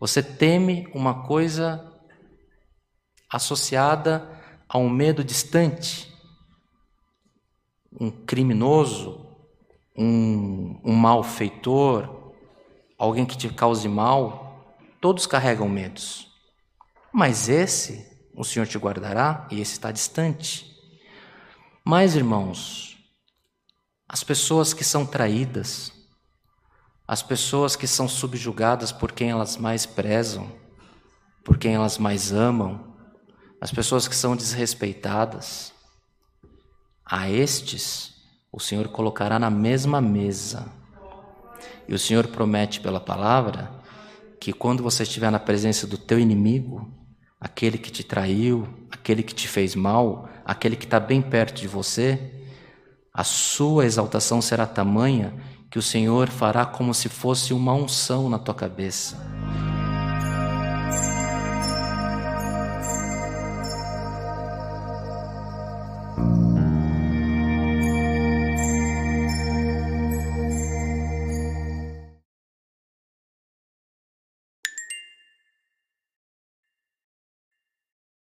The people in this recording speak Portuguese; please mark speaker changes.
Speaker 1: Você teme uma coisa associada a um medo distante, um criminoso, um, um malfeitor, alguém que te cause mal. Todos carregam medos. Mas esse o Senhor te guardará e esse está distante. Mas, irmãos, as pessoas que são traídas, as pessoas que são subjugadas por quem elas mais prezam, por quem elas mais amam, as pessoas que são desrespeitadas, a estes o Senhor colocará na mesma mesa. E o Senhor promete pela palavra que quando você estiver na presença do teu inimigo, aquele que te traiu, aquele que te fez mal, aquele que está bem perto de você, a sua exaltação será tamanha que o Senhor fará como se fosse uma unção na tua cabeça.